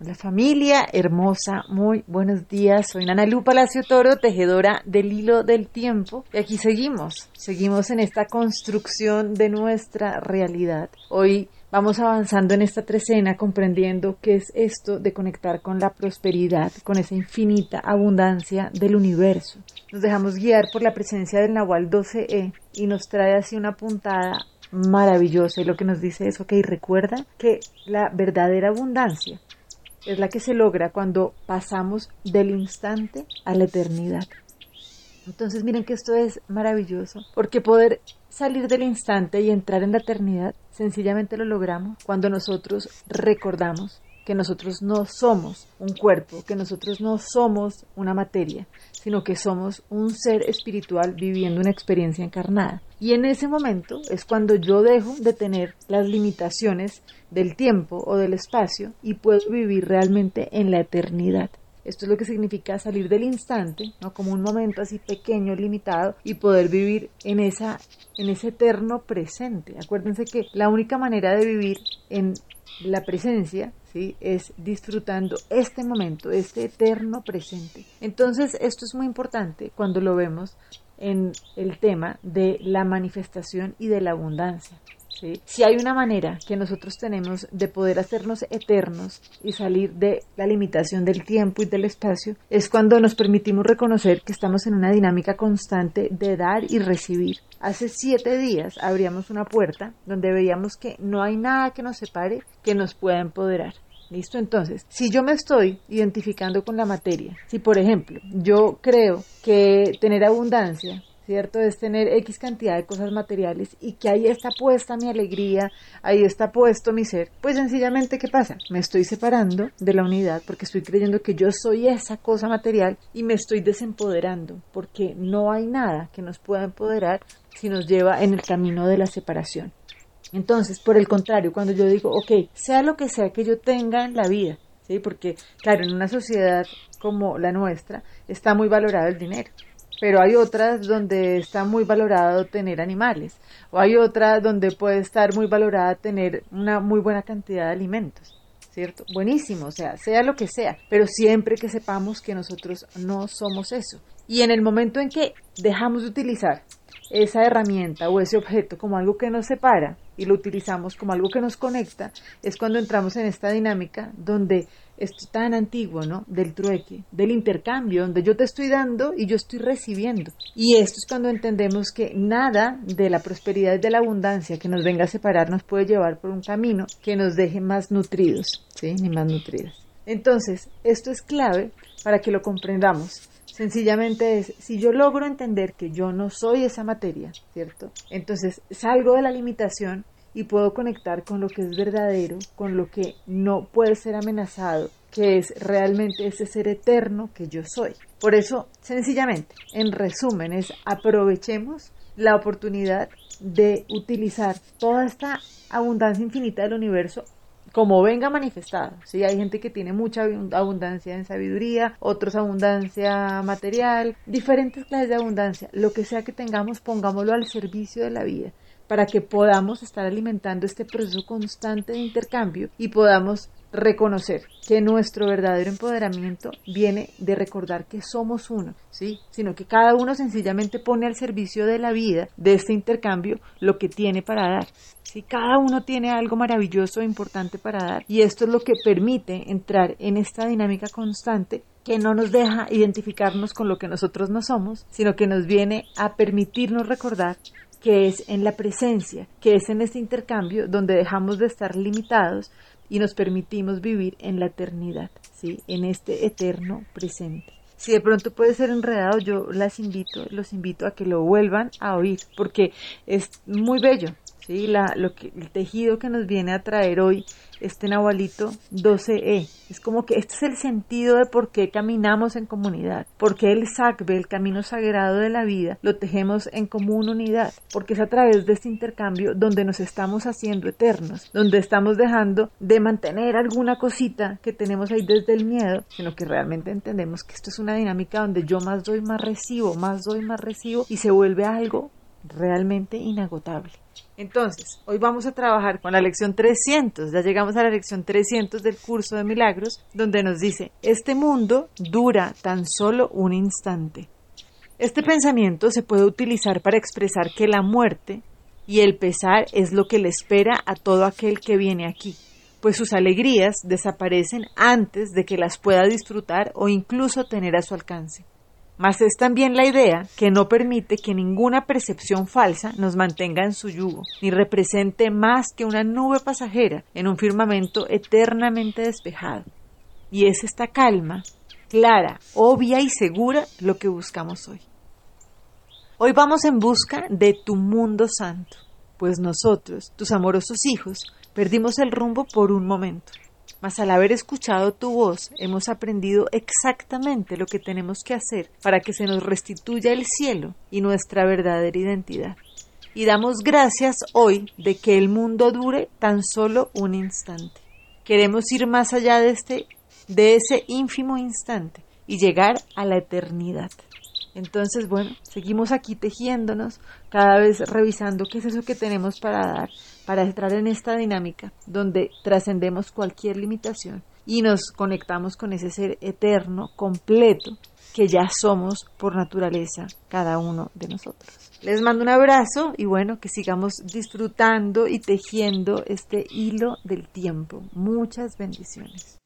Hola familia hermosa, muy buenos días. Soy Nana Lu Palacio Toro, tejedora del hilo del tiempo. Y aquí seguimos, seguimos en esta construcción de nuestra realidad. Hoy vamos avanzando en esta trecena comprendiendo qué es esto de conectar con la prosperidad, con esa infinita abundancia del universo. Nos dejamos guiar por la presencia del Nahual 12E y nos trae así una puntada maravillosa y lo que nos dice es, ok, recuerda que la verdadera abundancia es la que se logra cuando pasamos del instante a la eternidad. Entonces miren que esto es maravilloso, porque poder salir del instante y entrar en la eternidad sencillamente lo logramos cuando nosotros recordamos que nosotros no somos un cuerpo, que nosotros no somos una materia, sino que somos un ser espiritual viviendo una experiencia encarnada. Y en ese momento es cuando yo dejo de tener las limitaciones del tiempo o del espacio y puedo vivir realmente en la eternidad. Esto es lo que significa salir del instante, ¿no? como un momento así pequeño, limitado, y poder vivir en, esa, en ese eterno presente. Acuérdense que la única manera de vivir en la presencia ¿sí? es disfrutando este momento, este eterno presente. Entonces, esto es muy importante cuando lo vemos en el tema de la manifestación y de la abundancia. Si hay una manera que nosotros tenemos de poder hacernos eternos y salir de la limitación del tiempo y del espacio, es cuando nos permitimos reconocer que estamos en una dinámica constante de dar y recibir. Hace siete días abríamos una puerta donde veíamos que no hay nada que nos separe que nos pueda empoderar. ¿Listo? Entonces, si yo me estoy identificando con la materia, si por ejemplo yo creo que tener abundancia ¿cierto? Es tener X cantidad de cosas materiales y que ahí está puesta mi alegría, ahí está puesto mi ser. Pues sencillamente, ¿qué pasa? Me estoy separando de la unidad porque estoy creyendo que yo soy esa cosa material y me estoy desempoderando porque no hay nada que nos pueda empoderar si nos lleva en el camino de la separación. Entonces, por el contrario, cuando yo digo, ok, sea lo que sea que yo tenga en la vida, ¿sí? Porque, claro, en una sociedad como la nuestra está muy valorado el dinero pero hay otras donde está muy valorado tener animales, o hay otras donde puede estar muy valorada tener una muy buena cantidad de alimentos. ¿Cierto? Buenísimo, o sea, sea lo que sea, pero siempre que sepamos que nosotros no somos eso. Y en el momento en que dejamos de utilizar esa herramienta o ese objeto como algo que nos separa y lo utilizamos como algo que nos conecta, es cuando entramos en esta dinámica donde esto tan antiguo, ¿no? Del trueque, del intercambio, donde yo te estoy dando y yo estoy recibiendo. Y esto es cuando entendemos que nada de la prosperidad y de la abundancia que nos venga a separar nos puede llevar por un camino que nos deje más nutridos, ¿sí? Ni más nutridos. Entonces, esto es clave para que lo comprendamos. Sencillamente es, si yo logro entender que yo no soy esa materia, ¿cierto? Entonces salgo de la limitación y puedo conectar con lo que es verdadero, con lo que no puede ser amenazado, que es realmente ese ser eterno que yo soy. Por eso, sencillamente, en resumen, es aprovechemos la oportunidad de utilizar toda esta abundancia infinita del universo como venga manifestado. ¿sí? Hay gente que tiene mucha abundancia en sabiduría, otros abundancia material, diferentes clases de abundancia. Lo que sea que tengamos, pongámoslo al servicio de la vida para que podamos estar alimentando este proceso constante de intercambio y podamos reconocer que nuestro verdadero empoderamiento viene de recordar que somos uno, ¿sí? Sino que cada uno sencillamente pone al servicio de la vida, de este intercambio, lo que tiene para dar. ¿sí? Cada uno tiene algo maravilloso e importante para dar y esto es lo que permite entrar en esta dinámica constante que no nos deja identificarnos con lo que nosotros no somos, sino que nos viene a permitirnos recordar que es en la presencia, que es en este intercambio donde dejamos de estar limitados y nos permitimos vivir en la eternidad, ¿sí? en este eterno presente. Si de pronto puede ser enredado, yo las invito, los invito a que lo vuelvan a oír, porque es muy bello, ¿sí? La, lo que, el tejido que nos viene a traer hoy este Nahualito 12E. Es como que este es el sentido de por qué caminamos en comunidad, porque el SACBE, el camino sagrado de la vida, lo tejemos en común unidad, porque es a través de este intercambio donde nos estamos haciendo eternos, donde estamos dejando de mantener alguna cosita que tenemos ahí desde el miedo, sino que realmente entendemos que esto es una dinámica donde yo más doy, más recibo, más doy, más recibo y se vuelve algo realmente inagotable. Entonces, hoy vamos a trabajar con la lección 300. Ya llegamos a la lección 300 del curso de milagros, donde nos dice, este mundo dura tan solo un instante. Este pensamiento se puede utilizar para expresar que la muerte y el pesar es lo que le espera a todo aquel que viene aquí, pues sus alegrías desaparecen antes de que las pueda disfrutar o incluso tener a su alcance. Mas es también la idea que no permite que ninguna percepción falsa nos mantenga en su yugo, ni represente más que una nube pasajera en un firmamento eternamente despejado. Y es esta calma, clara, obvia y segura lo que buscamos hoy. Hoy vamos en busca de tu mundo santo, pues nosotros, tus amorosos hijos, perdimos el rumbo por un momento mas al haber escuchado tu voz hemos aprendido exactamente lo que tenemos que hacer para que se nos restituya el cielo y nuestra verdadera identidad. Y damos gracias hoy de que el mundo dure tan solo un instante. Queremos ir más allá de este de ese ínfimo instante y llegar a la eternidad. Entonces, bueno, seguimos aquí tejiéndonos, cada vez revisando qué es eso que tenemos para dar, para entrar en esta dinámica donde trascendemos cualquier limitación y nos conectamos con ese ser eterno, completo, que ya somos por naturaleza cada uno de nosotros. Les mando un abrazo y bueno, que sigamos disfrutando y tejiendo este hilo del tiempo. Muchas bendiciones.